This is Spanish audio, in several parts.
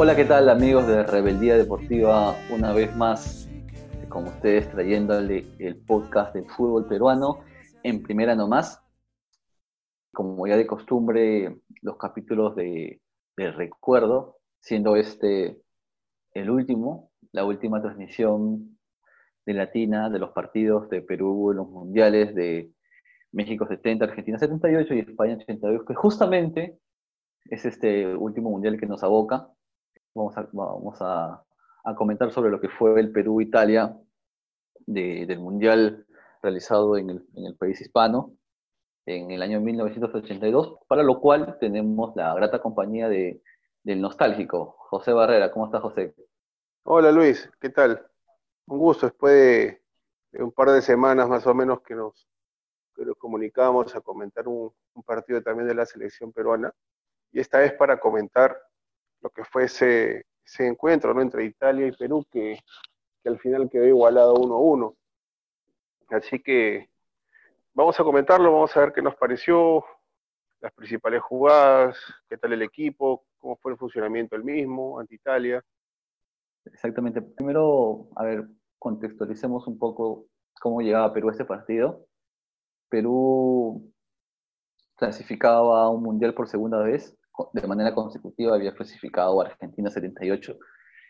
Hola, ¿qué tal amigos de Rebeldía Deportiva? Una vez más con ustedes trayéndole el podcast del fútbol peruano en primera nomás. Como ya de costumbre, los capítulos de, del recuerdo, siendo este el último, la última transmisión de Latina de los partidos de Perú en los mundiales de México 70, Argentina 78 y España 82, que justamente es este último mundial que nos aboca. Vamos a, comentar sobre lo que fue el Perú-Italia del mundial realizado en el, país hispano en el año 1982, para lo cual tenemos la grata compañía de, del nostálgico, José Barrera. ¿Cómo estás, José? Hola, Luis. ¿Qué tal? Un gusto. Después de, un par de semanas más o menos que nos, que nos comunicamos a comentar un, un, partido también de la selección peruana, y esta vez para comentar lo que fue ese, encuentro ¿no? entre Italia y Perú, que, que al final quedó igualado 1-1. Así que vamos a comentarlo, vamos a ver qué nos pareció, las principales jugadas, qué tal el equipo, cómo fue el funcionamiento del mismo ante Italia. Exactamente. Primero, a ver, contextualicemos un poco cómo llegaba Perú a este partido. Perú clasificaba a un mundial por segunda vez, de manera consecutiva había clasificado a Argentina 78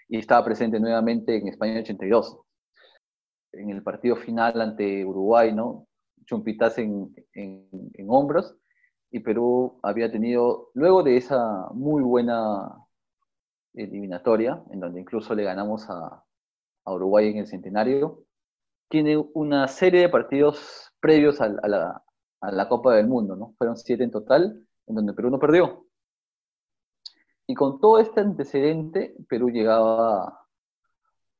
y estaba presente nuevamente en España 82. En el partido final ante Uruguay, ¿no? Chumpitas en, en, hombros y Perú había tenido, luego de esa muy buena eliminatoria, en donde incluso le ganamos a, a Uruguay en el centenario, tiene una serie de partidos previos a, la, a, la, Copa del Mundo, ¿no? Fueron siete en total, en donde Perú no perdió. Y con todo este antecedente, Perú llegaba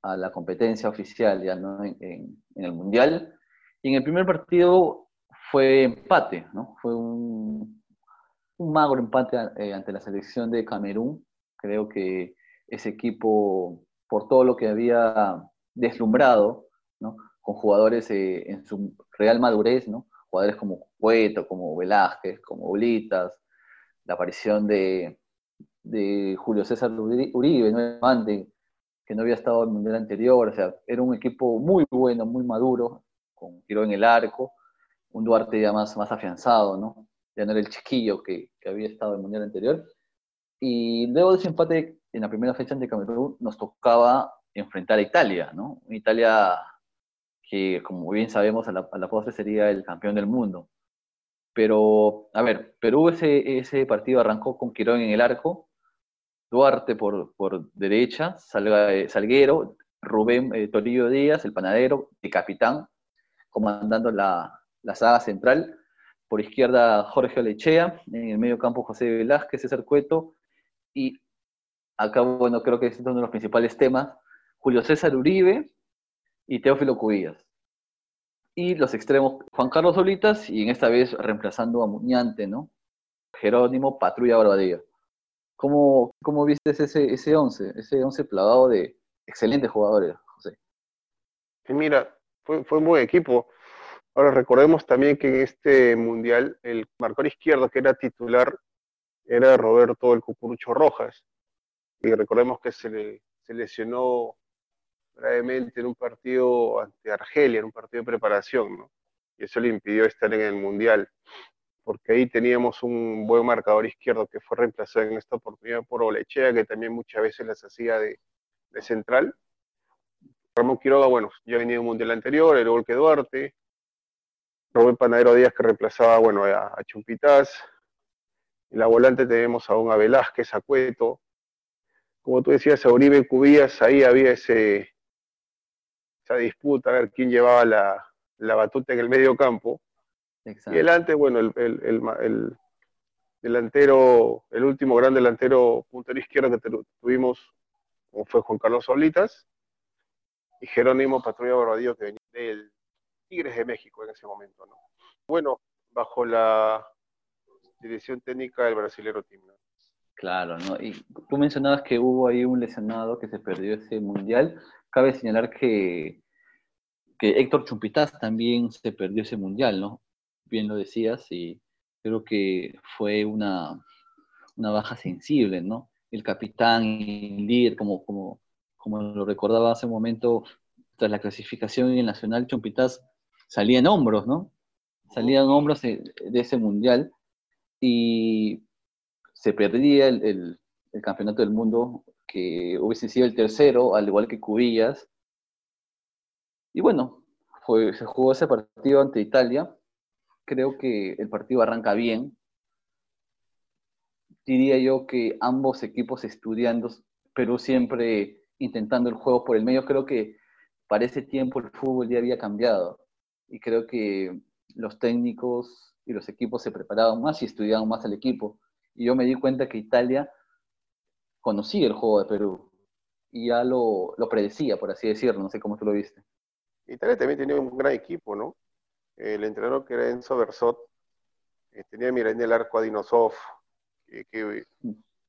a la competencia oficial ya ¿no? en, el Mundial. Y en el primer partido fue empate, ¿no? Fue un, magro empate eh, ante la selección de Camerún. Creo que ese equipo, por todo lo que había deslumbrado, ¿no? Con jugadores eh, en su real madurez, ¿no? Jugadores como Cueto, como Velázquez, como Blitas, la aparición de, de Julio César Uribe, ¿no? que no había estado en el mundial anterior, o sea, era un equipo muy bueno, muy maduro, con tiro en el arco, un Duarte ya más, más afianzado, ¿no? Ya no era el chiquillo que, que había estado en el Mundial anterior. Y luego de ese empate en la primera fecha ante Camerún, nos tocaba enfrentar a Italia, ¿no? Italia que, como bien sabemos, a la, a postre sería el campeón del mundo. Pero, a ver, Perú ese, ese partido arrancó con Quirón en el arco, Duarte por, por derecha, eh, Salguero, Rubén eh, Torillo Díaz, el panadero, el capitán, comandando la, la saga central. Por izquierda, Jorge Olechea. En el medio campo, José Velázquez, César Cueto. Y acá, bueno, creo que es uno de los principales temas. Julio César Uribe y Teófilo Cubillas. Y los extremos, Juan Carlos Solitas y en esta vez reemplazando a Muñante, ¿no? Jerónimo Patrulla Barbadilla. ¿Cómo, ¿Cómo viste ese, ese once? Ese once plagado de excelentes jugadores, José. mira, fue, fue un buen equipo. Ahora recordemos también que en este mundial el marcador izquierdo que era titular era Roberto el Cucurucho Rojas. Y recordemos que se, le, se lesionó gravemente en un partido ante Argelia, en un partido de preparación, ¿no? Y eso le impidió estar en el mundial, porque ahí teníamos un buen marcador izquierdo que fue reemplazado en esta oportunidad por Olechea, que también muchas veces las hacía de, de central. Ramón Quiroga, bueno, ya venía un mundial anterior, el gol que Duarte, Rubén Panadero Díaz que reemplazaba bueno, a, Chumpitas. En la volante tenemos a un a Velázquez, a Cueto. Como tú decías, a Uribe Cubías, ahí había ese, esa disputa, a ver quién llevaba la, la batuta en el medio campo. Exacto. Y delante, bueno, el, el, el, el, delantero, el último gran delantero puntero izquierdo que tuvimos, fue Juan Carlos Solitas, y Jerónimo Patrulla Barbadillo, que venía del Tigres de México en ese momento, ¿no? Bueno, bajo la dirección técnica del brasilero Tim. ¿no? Claro, ¿no? Y tú mencionabas que hubo ahí un lesionado que se perdió ese mundial. Cabe señalar que, que Héctor Chumpitas también se perdió ese mundial, ¿no? Bien lo decías, y creo que fue una, una baja sensible, ¿no? el capitán y líder, como, como, como lo recordaba hace un momento, tras la clasificación en el Nacional, Chumpitaz salía en hombros, ¿no? Salía en hombros de, ese mundial y se perdía el, campeonato del mundo, que hubiese sido el tercero, al igual que Cubillas. Y bueno, fue, se jugó ese partido ante Italia. Creo que el partido arranca bien. Diría yo que ambos equipos estudiando, Perú siempre intentando el juego por el medio. Creo que para ese tiempo el fútbol ya había cambiado y creo que los técnicos y los equipos se preparaban más y estudiaban más al equipo. Y yo me di cuenta que Italia conocía el juego de Perú y ya lo, lo predecía, por así decirlo. No sé cómo tú lo viste. Italia también tenía un gran equipo, ¿no? El entrenador que era Enzo Bersot eh, tenía mira en el arco a Dinosov, que,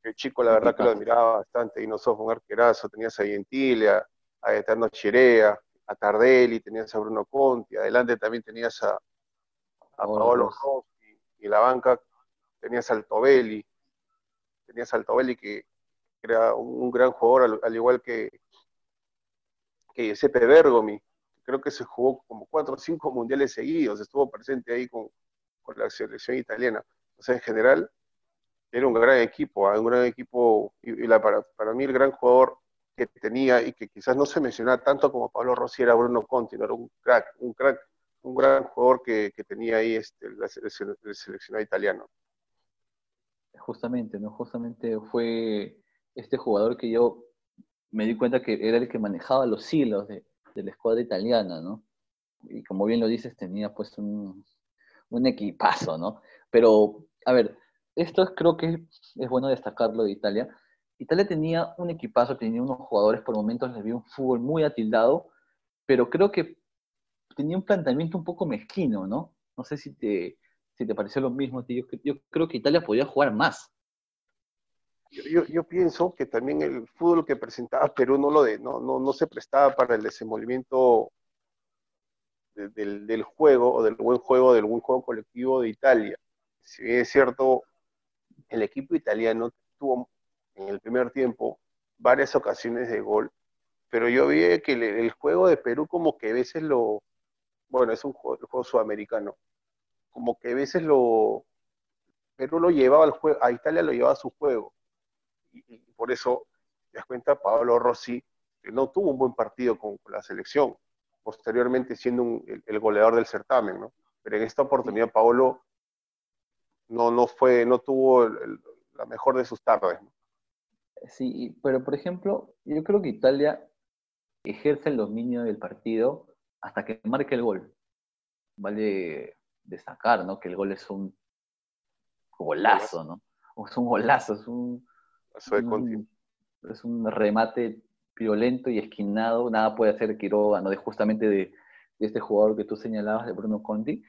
el chico la verdad que lo admiraba bastante, Dinosov un arquerazo, tenías a Gentile, a Eterno Chirea, a Tardelli, tenías a Bruno Conti, adelante también tenías a, a Paolo Rossi, y la banca tenías al Tobelli, tenías al Tobelli que era un, gran jugador, al, igual que, que Giuseppe Bergomi, creo que se jugó como cuatro o cinco mundiales seguidos, estuvo presente ahí con, con la selección italiana. O sea, en general, era un gran equipo, ¿ah? un gran equipo, y, la, para, para mí el gran jugador que tenía y que quizás no se mencionaba tanto como Pablo Rossi era Bruno Conti, era un crack, un crack, un gran jugador que, tenía ahí este, el, seleccionado italiano. Justamente, ¿no? Justamente fue este jugador que yo me di cuenta que era el que manejaba los hilos de, la escuadra italiana, ¿no? Y como bien lo dices, tenía pues un, un equipazo, ¿no? Pero, a ver, esto creo que es bueno destacarlo de Italia, Italia tenía un equipazo, tenía unos jugadores, por momentos les vi un fútbol muy atildado, pero creo que tenía un planteamiento un poco mezquino, ¿no? No sé si te, si te pareció lo mismo. Yo, creo que Italia podía jugar más. Yo, pienso que también el fútbol que presentaba Perú no, lo de, no, no, se prestaba para el desenvolvimiento del, del, juego o del buen juego, del buen juego colectivo de Italia. Si bien es cierto, el equipo italiano tuvo en el primer tiempo varias ocasiones de gol, pero yo vi que el, juego de Perú como que a veces lo, bueno, es un juego, sudamericano, como que a veces lo, Perú lo llevaba al juego, a Italia lo llevaba a su juego, y, por eso, te das cuenta, Pablo Rossi, que no tuvo un buen partido con, la selección, posteriormente siendo el, goleador del certamen, ¿no? Pero en esta oportunidad Paolo no, no fue, no tuvo la mejor de sus tardes. ¿no? Sí, pero por ejemplo, yo creo que Italia ejerce el dominio del partido hasta que marque el gol. Vale destacar, ¿no? Que el gol es un golazo, ¿no? Es un golazo, es un, es un remate violento y esquinado. Nada puede hacer Quiroga, ¿no? De justamente de, este jugador que tú señalabas, de Bruno Conti.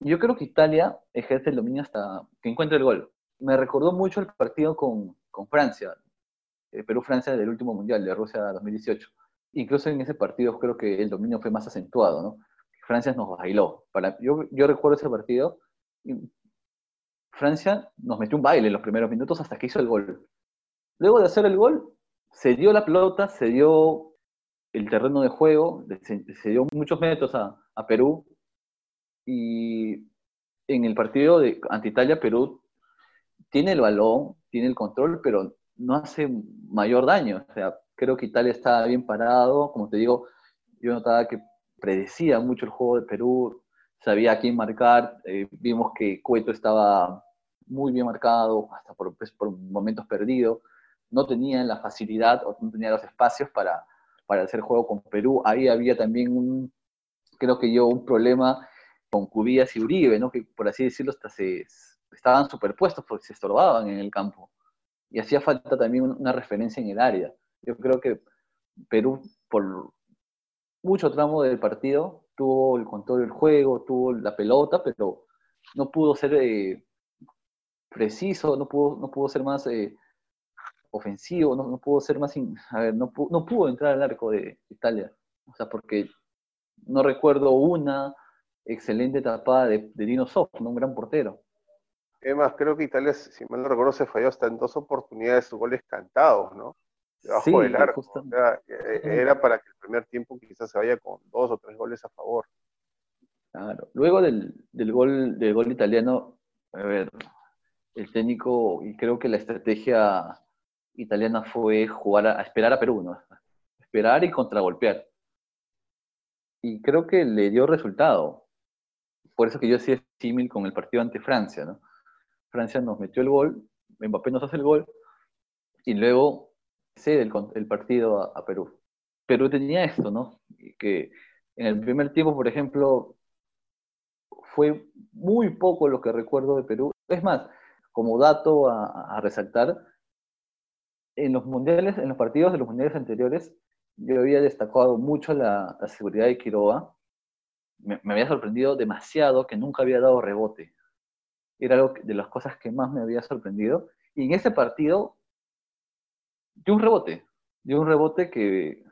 Yo creo que Italia ejerce el dominio hasta que encuentre el gol. Me recordó mucho el partido con, con Francia, eh, Perú-Francia del último Mundial, de Rusia 2018. Incluso en ese partido creo que el dominio fue más acentuado, ¿no? Francia nos bailó. Para, yo, yo recuerdo ese partido, Francia nos metió un baile en los primeros minutos hasta que hizo el gol. Luego de hacer el gol, se dio la pelota, se dio el terreno de juego, se, dio muchos metros a, Perú. Y en el partido ante Italia, Perú tiene el balón, tiene el control, pero no hace mayor daño. O sea, creo que Italia estaba bien parado. Como te digo, yo notaba que predecía mucho el juego de Perú, sabía a quién marcar. Eh, vimos que Cueto estaba muy bien marcado, hasta por, pues, por momentos perdido. No tenía la facilidad o no tenía los espacios para, para hacer juego con Perú. Ahí había también un, creo que yo, un problema con Cubillas y Uribe, ¿no? que por así decirlo, hasta se, estaban superpuestos porque se estorbaban en el campo y hacía falta también una referencia en el área. Yo creo que Perú, por mucho tramo del partido, tuvo el control del juego, tuvo la pelota, pero no pudo ser eh, preciso, no pudo, no pudo ser más eh, ofensivo, no, pudo ser más, a ver, no, no pudo entrar al arco de Italia, o sea, porque no recuerdo una excelente tapada de, de Dino Soft, un gran portero. Es más, creo que Italia, si mal no recuerdo, se falló hasta en dos oportunidades sus goles cantados, ¿no? Debajo del arco. E, era para que el primer tiempo quizás se vaya con dos o tres goles a favor. Claro. Luego del, gol, del gol italiano, a ver, el técnico y creo que la estrategia italiana fue jugar a, esperar a Perú, ¿no? Esperar y contragolpear. Y creo que le dio resultado. Por eso que yo es símil con el partido ante Francia, ¿no? Francia nos metió el gol, Mbappé nos hace el gol, y luego cede el, el partido a, a, Perú. Perú tenía esto, ¿no? Que en el primer tiempo, por ejemplo, fue muy poco lo que recuerdo de Perú. Es más, como dato a, resaltar, en los mundiales, en los partidos de los mundiales anteriores, yo había destacado mucho la, seguridad de Quiroga. Me, había sorprendido demasiado que nunca había dado rebote. Era algo de las cosas que más me había sorprendido. Y en ese partido, dio un rebote. Dio un rebote que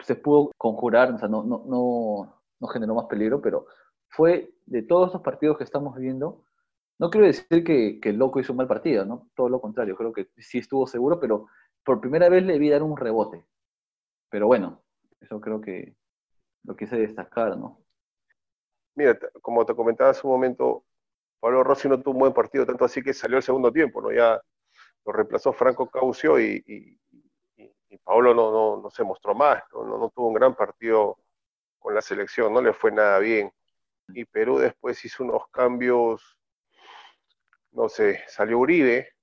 se pudo conjurar, o sea, no, no, no, no generó más peligro, pero fue de todos los partidos que estamos viendo, no quiero decir que, el loco hizo un mal partido, ¿no? Todo lo contrario, creo que sí estuvo seguro, pero por primera vez le vi dar un rebote. Pero bueno, eso creo que lo quise destacar, ¿no? Mira, como te comentaba hace un momento, Pablo Rossi no tuvo un buen partido, tanto así que salió el segundo tiempo, ¿no? Ya lo reemplazó Franco Caucio y, Pablo no, se mostró más, no tuvo un gran partido con la selección, no le fue nada bien. Y Perú después hizo unos cambios no sé, salió Uribe,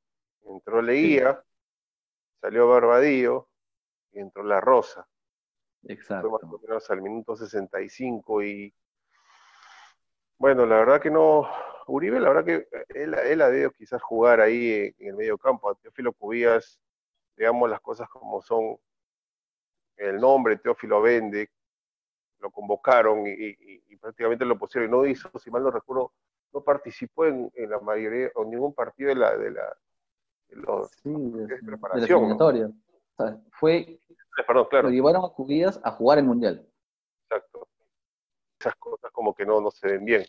entró Leía, salió Barbadillo y entró La Rosa. Exacto. Fue más o menos al minuto 65 y bueno, la verdad que no, Uribe, la verdad que él, él ha debido quizás jugar ahí en, el medio campo. A Teófilo Cubías, digamos las cosas como son, el nombre Teófilo Vende, lo convocaron y, y prácticamente lo pusieron y no hizo, si mal no recuerdo, no participó en, la mayoría, o ningún partido de la, de la los, de, preparación. De fue, Perdón, claro. lo llevaron a Cubillas a jugar el Mundial. Exacto. Esas cosas como que no, no se ven bien.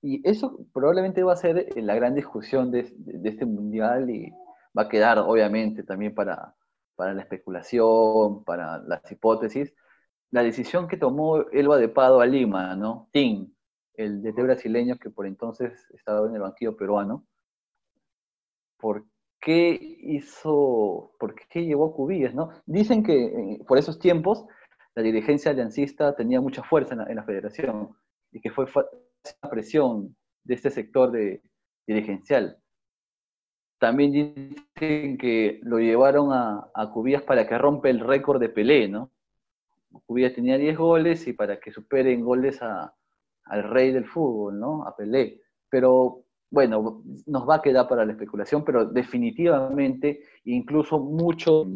Y eso probablemente va a ser la gran discusión de, este Mundial y va a quedar obviamente también para, para la especulación, para las hipótesis, la decisión que tomó Elba de Pado a Lima, ¿no? Tim, el DT brasileño que por entonces estaba en el banquillo peruano, ¿por qué hizo, por qué llevó a Cubillas, no? Dicen que eh, por esos tiempos la dirigencia aliancista tenía mucha fuerza en la, federación y que fue la presión de este sector de, dirigencial. También dicen que lo llevaron a, a Cubillas para que rompe el récord de Pelé, ¿no? Cubillas tenía 10 goles y para que superen goles a, al rey del fútbol, ¿no? A Pelé. Pero bueno, nos va a quedar para la especulación, pero definitivamente incluso muchos,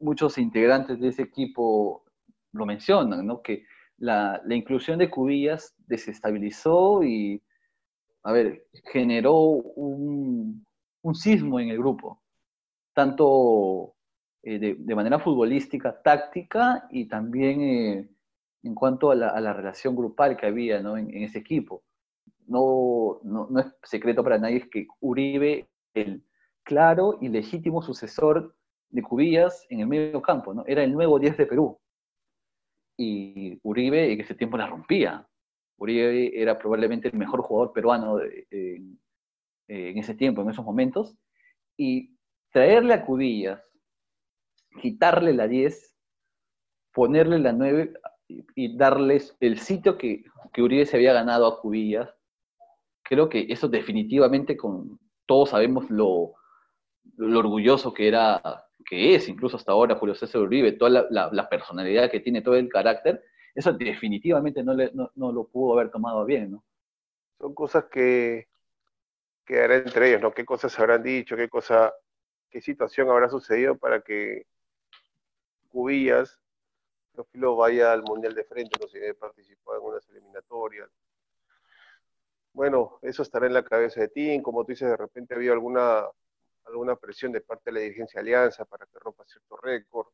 muchos integrantes de ese equipo lo mencionan, ¿no? Que la, inclusión de Cubillas desestabilizó y, a ver, generó un, sismo en el grupo, tanto eh, de, manera futbolística, táctica y también eh, en cuanto a la, relación grupal que había en, ese equipo. No, es secreto para nadie que Uribe, el claro y legítimo sucesor de Cubillas en el medio campo, era el nuevo 10 de Perú. Y Uribe en ese tiempo la rompía. Uribe era probablemente el mejor jugador peruano en ese tiempo, en esos momentos. Y traerle a Cubillas, quitarle la 10, ponerle la 9, y darles el sitio que, que Uribe se había ganado a Cubillas, creo que eso definitivamente con todos sabemos lo, lo orgulloso que era, que es incluso hasta ahora Julio César Uribe, toda la, personalidad que tiene, todo el carácter, eso definitivamente no, le, no, lo pudo haber tomado bien, ¿no? Son cosas que quedarán entre ellos, ¿no? ¿Qué cosas habrán dicho? ¿Qué cosa, qué situación habrá sucedido para que Cubillas Teófilo vaya al Mundial de frente, no sé, en unas eliminatorias. Bueno, eso estará en la cabeza de ti, como tú dices, de repente había alguna, alguna presión de parte de la dirigencia Alianza para que rompa cierto récord.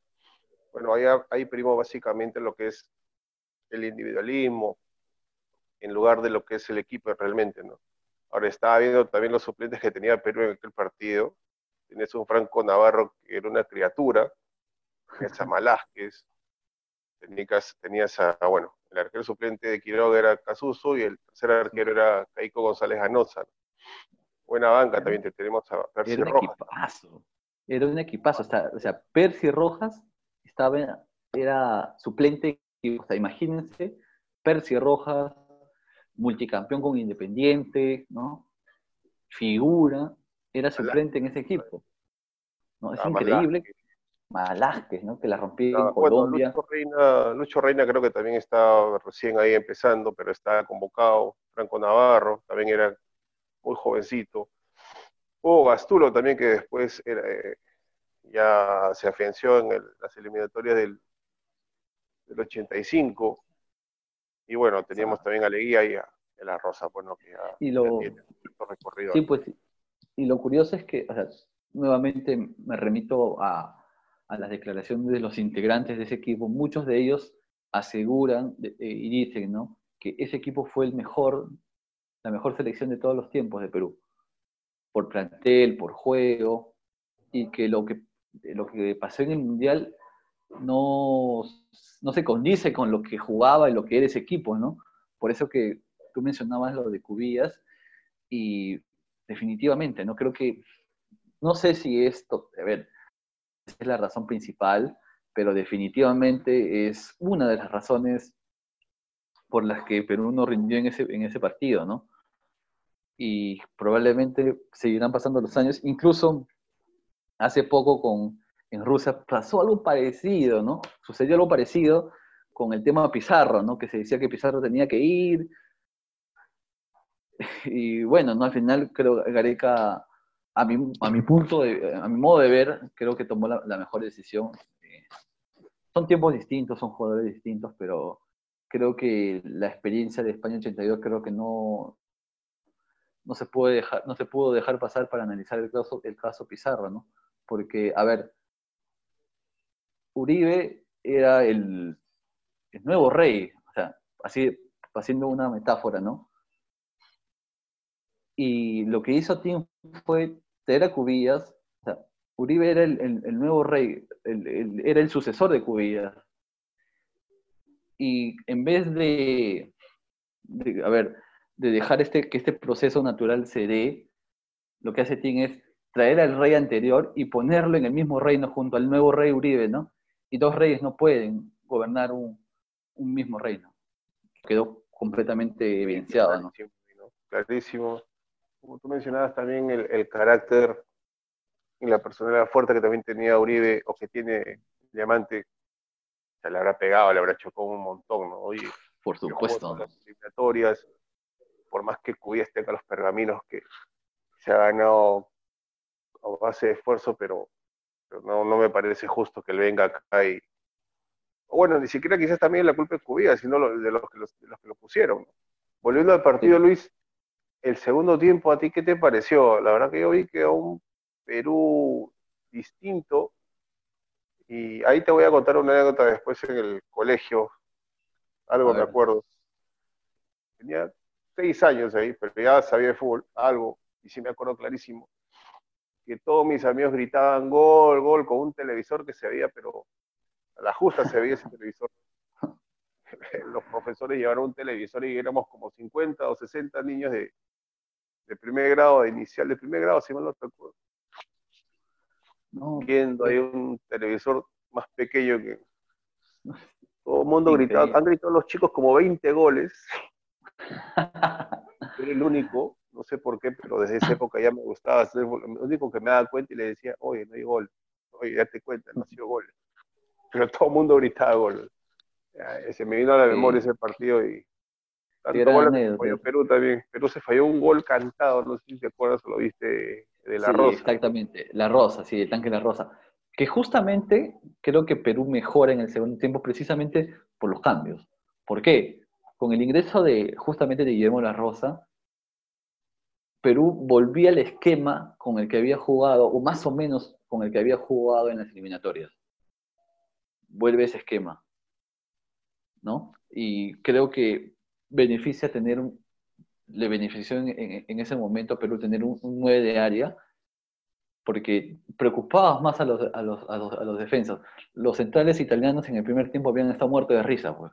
Bueno, ahí, ahí primo básicamente lo que es el individualismo, en lugar de lo que es el equipo realmente, ¿no? Ahora estaba viendo también los suplentes que tenía Perú en aquel partido. Tienes un Franco Navarro que era una criatura, tenías a Malásquez, tenías, tenías a, bueno, el arquero suplente de Quiroga era Casuso y el tercer arquero era Caico González Anoza. Buena banca también te tenemos a Percy era un Rojas. Equipazo. Era un equipazo. o sea, Percy Rojas estaba, era suplente. O sea, imagínense, Percy Rojas, multicampeón con Independiente, ¿no? Figura, era suplente en ese equipo. ¿no? Es ah, increíble. Malásquez, ¿no? Que la rompió en Colombia. Lucho, Reina, Lucho Reina creo que también está recién ahí empezando, pero está convocado. Franco Navarro también era muy jovencito. O Gastulo también, que después eh, ya se afianció en las eliminatorias del, del 85. Y bueno, teníamos también a Leguía y a, La Rosa, bueno, que ya, y lo, recorrido. Sí, pues, y lo curioso es que, o sea, nuevamente me remito a, a las declaraciones de los integrantes de ese equipo, muchos de ellos aseguran eh, y dicen ¿no? que ese equipo fue el mejor, la mejor selección de todos los tiempos de Perú, por plantel, por juego, y que lo que, lo que pasó en el Mundial no, no se condice con lo que jugaba y lo que era ese equipo, ¿no? Por eso que tú mencionabas lo de Cubillas, y definitivamente, ¿no? Creo que, no sé si esto, a ver, es la razón principal, pero definitivamente es una de las razones por las que Perú no rindió en ese, en ese partido, ¿no? Y probablemente seguirán pasando los años. Incluso hace poco con, en Rusia pasó algo parecido, ¿no? Sucedió algo parecido con el tema Pizarro, ¿no? Que se decía que Pizarro tenía que ir. Y bueno, ¿no? Al final creo que Gareca a mi, a mi punto, de, a mi modo de ver, creo que tomó la, mejor decisión. Eh, son tiempos distintos, son jugadores distintos, pero creo que la experiencia de España 82 creo que no, no, se, puede dejar, no se pudo dejar pasar para analizar el caso, el caso Pizarro, ¿no? Porque, a ver, Uribe era el, el nuevo rey, o sea, así haciendo una metáfora, ¿no? Y lo que hizo Tim fue era Cubillas, Uribe era el, nuevo rey, era el sucesor de Cubillas. Y en vez de, a ver, de dejar este, que este proceso natural se dé, lo que hace Tim es traer al rey anterior y ponerlo en el mismo reino junto al nuevo rey Uribe, ¿no? Y dos reyes no pueden gobernar un, mismo reino. Quedó completamente evidenciado, ¿no? Clarísimo como tú mencionabas también el, carácter y la personalidad fuerte que también tenía Uribe o que tiene Diamante, se le habrá pegado, le habrá chocado un montón, ¿no? Oye, por supuesto. Las eliminatorias, por más que Cubillas tenga los pergaminos que se ha ganado a base de esfuerzo, pero, no, no, me parece justo que él venga acá y. Bueno, ni siquiera quizás también la culpa es Cubillas, sino de los que, los, de los que lo pusieron. Volviendo al partido, Luis, el segundo tiempo, ¿a ti qué te pareció? La verdad que yo vi que un Perú distinto, y ahí te voy a contar una anécdota después en el colegio, algo me acuerdo. Tenía seis años ahí, pero ya sabía de fútbol, algo, y sí me acuerdo clarísimo, que todos mis amigos gritaban gol, gol, con un televisor que se veía, pero a la justa se veía ese televisor. Los profesores llevaron un televisor y éramos como 50 o 60 niños de, de primer grado, de inicial de primer grado, si mal no recuerdo. No, Viendo ahí un televisor más pequeño que todo el mundo gritaba, han gritado los chicos como 20 goles. Era el único, no sé por qué, pero desde esa época ya me gustaba. Ser el único que me daba cuenta y le decía, oye, no hay gol. Oye, date cuenta, no ha sido gol. Pero todo el mundo gritaba gol. se me vino a la memoria ese partido y Perú también. Perú se falló un gol cantado, no sé si te acuerdas o lo viste de la Rosa. Exactamente, la Rosa, sí, el tanque de la Rosa. Que justamente creo que Perú mejora en el segundo tiempo precisamente por los cambios. ¿Por qué? Con el ingreso de justamente de Guillermo La Rosa, Perú volvía al esquema con el que había jugado, o más o menos con el que había jugado en las eliminatorias. Vuelve ese esquema. ¿No? Y creo que beneficia tener le benefició en, ese momento a Perú tener un, 9 de área, porque preocupaba más a los, a, los, a, los, a los defensas. Los centrales italianos en el primer tiempo habían estado muertos de risa, pues.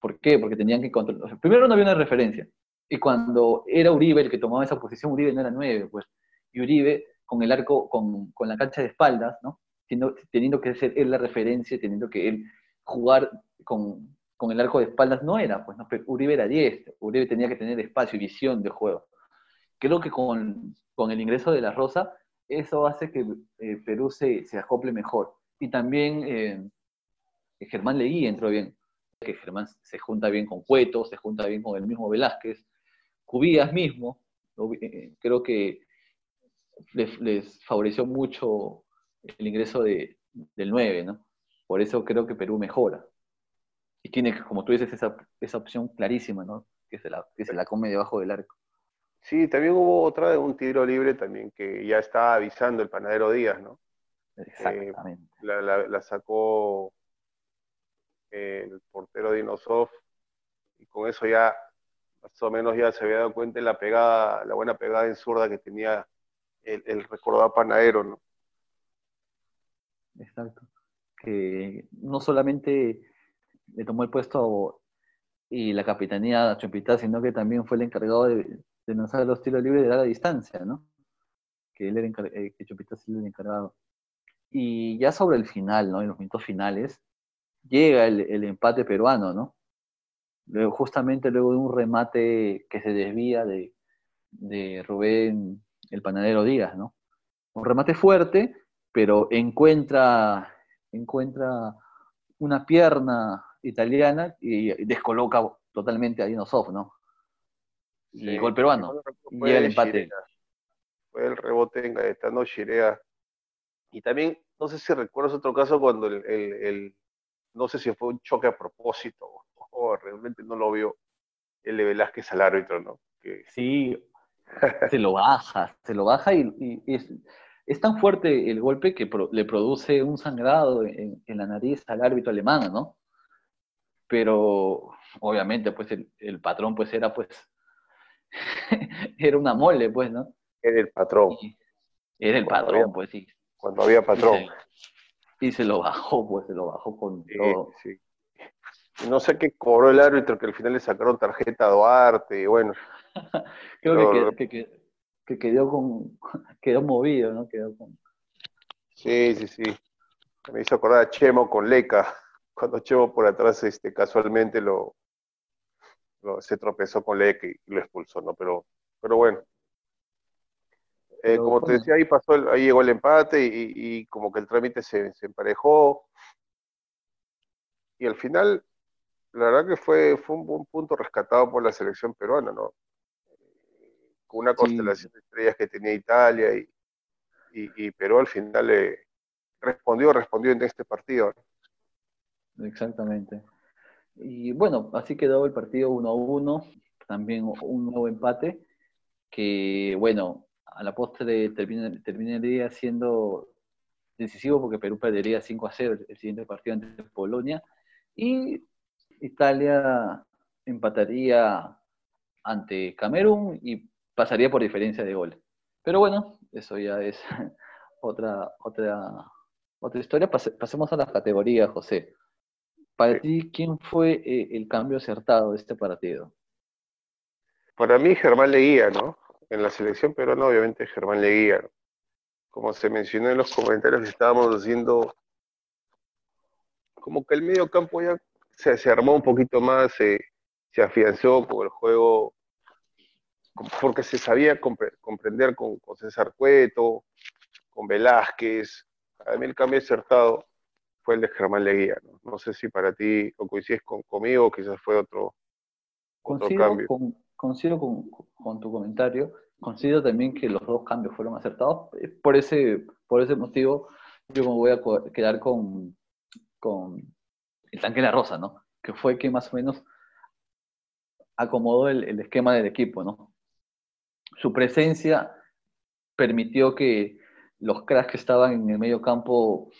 ¿Por qué? Porque tenían que controlar. Primero no había una referencia. Y cuando era Uribe el que tomaba esa posición, Uribe no era 9, pues. Y Uribe, con el arco, con, con la cancha de espaldas, ¿no? Teniendo, teniendo que ser él la referencia, teniendo que él jugar con, con el arco de espaldas no era, pues no, Uribe era 10, Uribe tenía que tener espacio y visión de juego. Creo que con, con el ingreso de la Rosa, eso hace que eh, Perú se, se, acople mejor. Y también eh, Germán Leguí entró bien, que Germán se junta bien con Cueto, se junta bien con el mismo Velázquez, Cubías mismo, eh, creo que les, les, favoreció mucho el ingreso de, del 9, ¿no? Por eso creo que Perú mejora y tiene, como tú dices, esa, esa opción clarísima, ¿no? Que se, la, que se la come debajo del arco. Sí, también hubo otra de un tiro libre también que ya estaba avisando el panadero Díaz, ¿no? Exactamente. Eh, la, la, sacó el portero Dinosov y con eso ya más o menos ya se había dado cuenta de la pegada, la buena pegada en zurda que tenía el, el recordado panadero, ¿no? Exacto. Que no solamente le tomó el puesto y la capitanía a Chumpita, sino que también fue el encargado de, lanzar los tiros libres de larga distancia, ¿no? Que él era eh, que era el encargado. Y ya sobre el final, ¿no? En los minutos finales, llega el, empate peruano, ¿no? Luego, justamente luego de un remate que se desvía de, de Rubén el panadero Díaz, ¿no? Un remate fuerte, pero encuentra, encuentra una pierna italiana y descoloca totalmente a Dinosov, ¿no? Y gol peruano. y el empate. Fue el rebote en Gaetano Chirea. Y también, no sé si recuerdas otro caso cuando el, no sé si fue un choque a propósito o, realmente no lo vio el de Velázquez al árbitro, ¿no? Que... Sí, se lo baja, se lo baja y, es, tan fuerte el golpe que le produce un sangrado en, en, la nariz al árbitro alemán, ¿no? Pero obviamente pues el, patrón pues era pues, era una mole pues, ¿no? Era el patrón. era el patrón, pues sí. Cuando había patrón. Y se, lo bajó, pues se lo bajó con todo. Sí. No sé qué cobró el árbitro, que al final le sacaron tarjeta a Duarte, y bueno. Creo que, que, quedó, con, quedó movido, ¿no? Quedó con... Sí, sí, sí. Me hizo acordar a Chemo con Leca cuando Chevo por atrás este, casualmente lo, se tropezó con Leque y lo expulsó, ¿no? Pero, pero bueno. Eh, como te decía, ahí pasó, ahí llegó el empate y, como que el trámite se, emparejó. Y al final, la verdad que fue, fue un buen punto rescatado por la selección peruana, ¿no? Con una constelación de estrellas que tenía Italia y, y, Perú al final le respondió, respondió en este partido. ¿no? Exactamente. Y bueno, así quedó el partido 1 a 1, también un nuevo empate, que bueno, a la postre terminaría siendo decisivo porque Perú perdería 5 a 0 el siguiente partido ante Polonia y Italia empataría ante Camerún y pasaría por diferencia de goles. Pero bueno, eso ya es otra, otra, otra historia. pasemos a las categorías, José. Para ti, ¿quién fue eh, el cambio acertado de este partido? Para mí, Germán Leguía, ¿no? En la selección peruana, obviamente, Germán Leguía. Como se mencionó en los comentarios que estábamos haciendo, como que el medio campo ya se, se armó un poquito más, se, se afianzó con el juego, porque se sabía comprender con, con César Cueto, con Velázquez. Para mí el cambio acertado fue el de Germán Leguía. ¿no? no sé si para ti o coincides con, conmigo, quizás fue otro, otro cambio. Con, coincido con, tu comentario. Considero también que los dos cambios fueron acertados. Eh, por ese, por ese motivo, yo me voy a quedar con, con el tanque de la rosa, ¿no? Que fue que más o menos acomodó el, el esquema del equipo, ¿no? Su presencia permitió que los cracks que estaban en el medio campo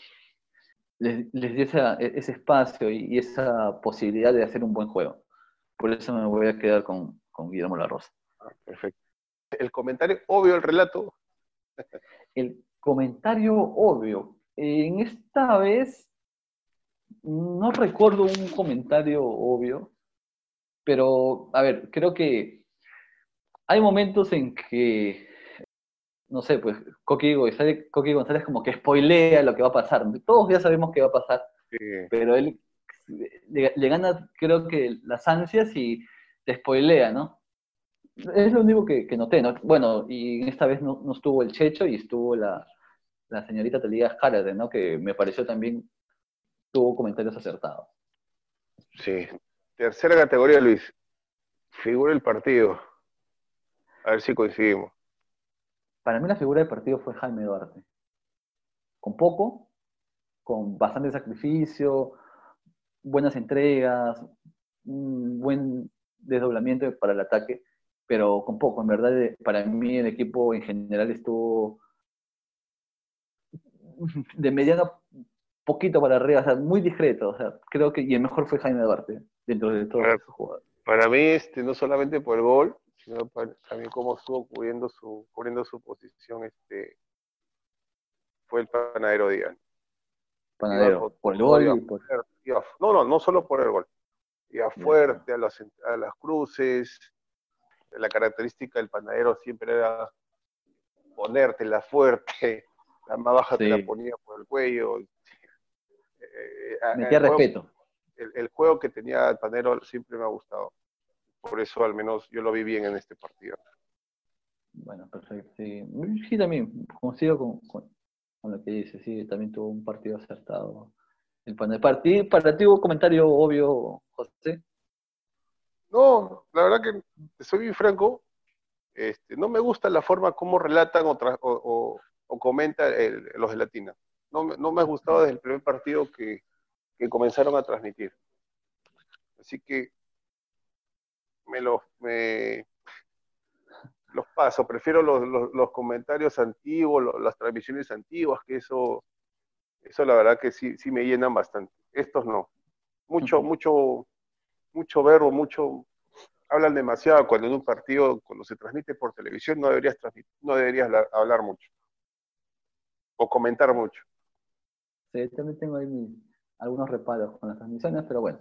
les, les dio e, ese espacio y, esa posibilidad de hacer un buen juego. Por eso me voy a quedar con, con Guillermo La Rosa. Ah, perfecto. El comentario obvio del relato. El comentario obvio. En esta vez no recuerdo un comentario obvio, pero a ver, creo que hay momentos en que, no sé, pues Coqui González, Coqui González como que spoilea lo que va a pasar. Todos ya sabemos qué va a pasar, pero él le, gana, creo que, las ansias y te spoilea, ¿no? Es lo único que, noté, ¿no? Bueno, y esta vez no, estuvo el Checho y estuvo la, la señorita Talía Jarade, ¿no? Que me pareció también, tuvo comentarios acertados. Sí. Tercera categoría, Luis. Figura el partido. A ver si coincidimos. Para mí la figura del partido fue Jaime Duarte. Con poco, con bastante sacrificio, buenas entregas, un buen desdoblamiento para el ataque, pero con poco. En verdad, para mí el equipo en general estuvo de mediano poquito para arriba, o sea, muy discreto. O sea, creo que, y el mejor fue Jaime Duarte, dentro de todos los jugadores. Para mí, este, no solamente por el gol, sino también cómo estuvo cubriendo su, cubriendo su posición, este, fue el panadero Díaz. Panadero, por, el gol no, no, no solo por el gol. Iba fuerte a las, a las cruces. La característica del panadero siempre era ponértela fuerte, la más baja te la ponía por el cuello. Eh, Metía respeto. el, juego que tenía el panadero siempre me ha gustado por eso al menos yo lo vi bien en este partido. Bueno, perfecto. Sí, sí también coincido con, con, lo que dice, sí, también tuvo un partido acertado. El partido, para ti hubo comentario obvio, José. No, la verdad que soy bien franco, este, no me gusta la forma como relatan o, o, o comentan los de Latina. No, no, me ha gustado desde el primer partido que, que comenzaron a transmitir. Así que me los, me, los paso. Prefiero los, los, comentarios antiguos, las transmisiones antiguas, que eso, eso la verdad que sí, sí me llenan bastante. Estos no. Mucho, mucho, mucho verbo, mucho, hablan demasiado cuando en un partido, cuando se transmite por televisión, no deberías transmitir, no deberías hablar mucho. O comentar mucho. Sí, también tengo ahí algunos reparos con las transmisiones, pero bueno,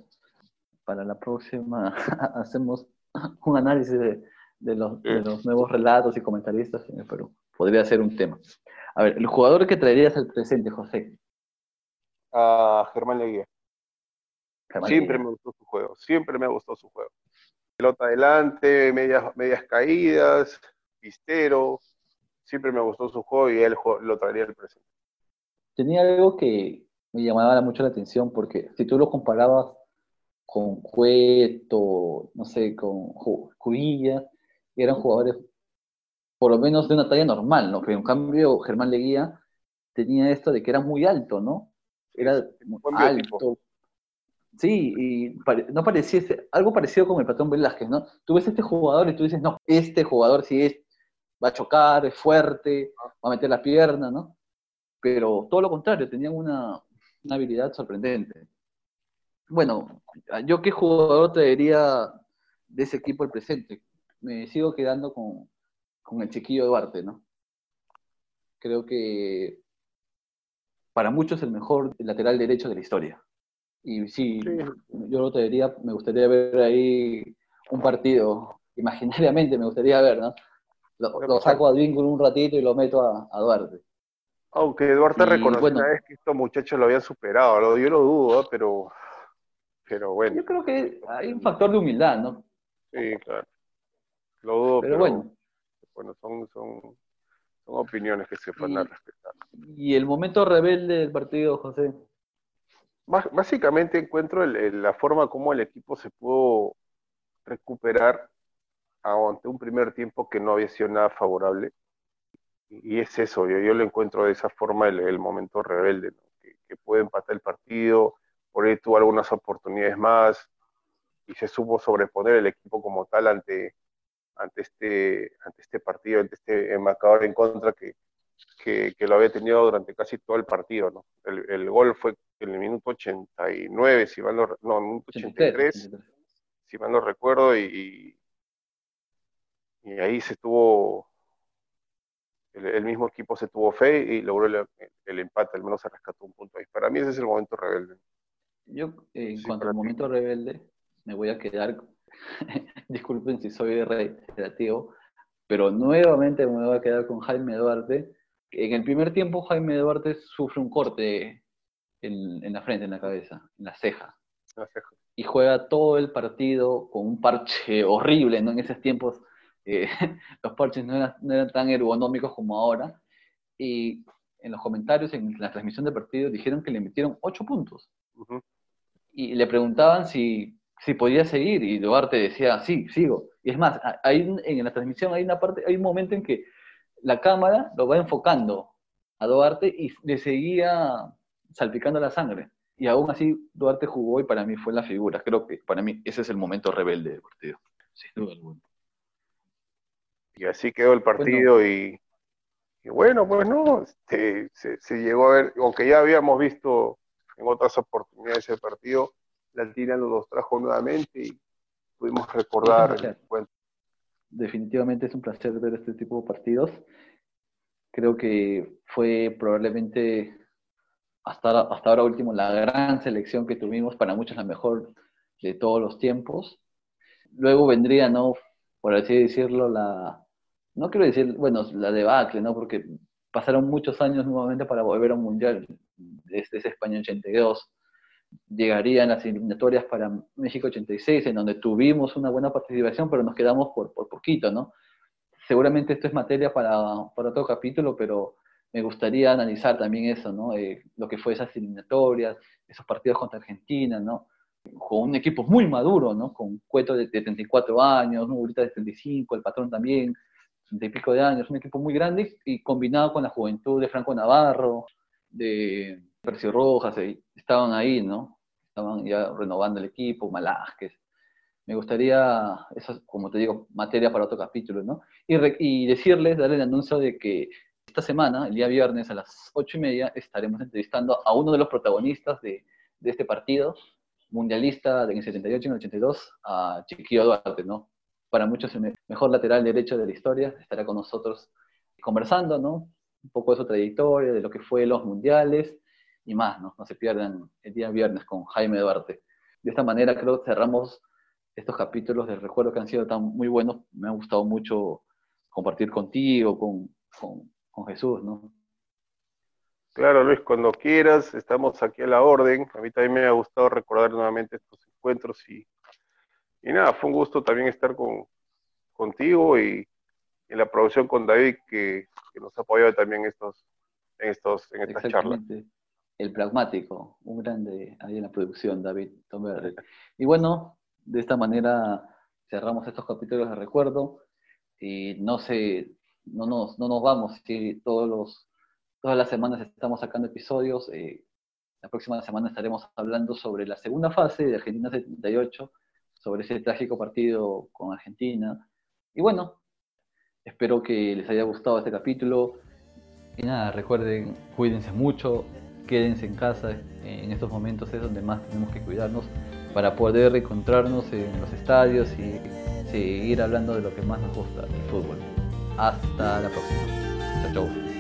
para la próxima hacemos un análisis de, los, nuevos relatos y comentaristas en el Perú. Podría ser un tema. A ver, el jugador que traerías al presente, José. A Germán Leguía. siempre me gustó su juego, siempre me gustó su juego. Pelota adelante, medias, medias caídas, pistero, siempre me gustó su juego y él lo traería al presente. Tenía algo que me llamaba mucho la atención porque si tú lo comparabas con Cueto, no sé, con Cubilla, eran jugadores por lo menos de una talla normal, ¿no? Pero en cambio Germán Leguía tenía esto de que era muy alto, ¿no? Era muy alto. Sí, y no parecía algo parecido con el patrón Velázquez, ¿no? Tú ves este jugador y tú dices, no, este jugador sí es, va a chocar, es fuerte, va a meter la pierna, ¿no? Pero todo lo contrario, tenían una, una habilidad sorprendente. Bueno, yo qué jugador traería de ese equipo el presente. Me sigo quedando con, el chiquillo Duarte, ¿no? Creo que para muchos el mejor lateral derecho de la historia. Y sí, yo lo traería, me gustaría ver ahí un partido, imaginariamente me gustaría ver, ¿no? Lo, saco a Vínculo un ratito y lo meto a, Duarte. Aunque Duarte reconoció que estos muchachos lo habían superado, yo lo dudo, pero pero bueno. Yo creo que hay un factor de humildad, ¿no? Sí, claro. Lo dudo, pero, bueno. Bueno, son, son, son, opiniones que se van a respetar. ¿Y el momento rebelde del partido, José? Básicamente encuentro la forma como el equipo se pudo recuperar ante un primer tiempo que no había sido nada favorable. Y es eso, yo, yo lo encuentro de esa forma el, momento rebelde, que, que, puede empatar el partido, por ahí tuvo algunas oportunidades más y se supo sobreponer el equipo como tal ante, ante, este, ante este partido, ante este marcador en contra que, que, lo había tenido durante casi todo el partido. ¿no? El, el, gol fue en el minuto 89, si mal no, no, minuto 83, si mal no recuerdo, y, y ahí se tuvo, el, mismo equipo se tuvo fe y logró el, empate, al menos se rescató un punto ahí. Para mí ese es el momento rebelde. Yo, en cuanto al momento rebelde, me voy a quedar, disculpen si soy reiterativo, pero nuevamente me voy a quedar con Jaime Duarte. En el primer tiempo Jaime Duarte sufre un corte en, la frente, en la cabeza, en la ceja. Y juega todo el partido con un parche horrible, ¿no? En esos tiempos eh, los parches no eran, tan ergonómicos como ahora. Y en los comentarios, en la transmisión del partido, dijeron que le metieron ocho puntos. Y le preguntaban si, si podía seguir, y Duarte decía, sí, sigo. Y es más, hay, en la transmisión hay una parte, hay un momento en que la cámara lo va enfocando a Duarte y le seguía salpicando la sangre. Y aún así Duarte jugó y para mí fue la figura. Creo que para mí ese es el momento rebelde del partido, sin duda alguna. Y así quedó el partido y, bueno, pues no, este, se, llegó a ver, aunque ya habíamos visto en otras oportunidades el partido, la Altina nos los trajo nuevamente y pudimos recordar el Definitivamente es un placer ver este tipo de partidos. Creo que fue probablemente hasta, hasta ahora último la gran selección que tuvimos, para muchos la mejor de todos los tiempos. Luego vendría, ¿no? Por así decirlo, la, no quiero decir, bueno, la debacle, ¿no? Porque pasaron muchos años nuevamente para volver a un mundial desde ese España 82. Llegarían las eliminatorias para México 86, en donde tuvimos una buena participación, pero nos quedamos por, poquito, ¿no? Seguramente esto es materia para, para otro capítulo, pero me gustaría analizar también eso, ¿no? Eh, lo que fue esas eliminatorias, esos partidos contra Argentina, ¿no? Con un equipo muy maduro, ¿no? Con Cueto de, 34 años, ¿no? Ahorita de 35, el patrón también, 30 y pico de años, un equipo muy grande y combinado con la juventud de Franco Navarro, de Percio Rojas, estaban ahí, ¿no? Estaban ya renovando el equipo, Malásquez. Me gustaría, eso como te digo, materia para otro capítulo, ¿no? Y, y decirles, darle el anuncio de que esta semana, el día viernes a las ocho y media, estaremos entrevistando a uno de los protagonistas de, de este partido, mundialista en el 78 y en el 82, a Chiquillo Duarte, ¿no? Para muchos el mejor lateral derecho de la historia, estará con nosotros conversando, ¿no? Un poco de su trayectoria, de lo que fue los mundiales y más, ¿no? No se pierdan el día viernes con Jaime Duarte. De esta manera creo que cerramos estos capítulos de recuerdo que han sido tan muy buenos. Me ha gustado mucho compartir contigo, con, con, con Jesús, ¿no? Claro, Luis, cuando quieras, estamos aquí a la orden. A mí también me ha gustado recordar nuevamente estos encuentros y, y nada, fue un gusto también estar con, contigo y en la producción con David que, nos ha apoyado también estos, en estos, en estas charlas. El pragmático, un grande ahí en la producción, David Y bueno, de esta manera cerramos estos capítulos de recuerdo y no sé, no nos, no nos vamos, que todos los, todas las semanas estamos sacando episodios. Eh, la próxima semana estaremos hablando sobre la segunda fase de Argentina 78, sobre ese trágico partido con Argentina. Y bueno, espero que les haya gustado este capítulo. Y nada, recuerden, cuídense mucho, quédense en casa. En estos momentos es donde más tenemos que cuidarnos para poder encontrarnos en los estadios y seguir hablando de lo que más nos gusta, el fútbol. Hasta la próxima. Chao, chao.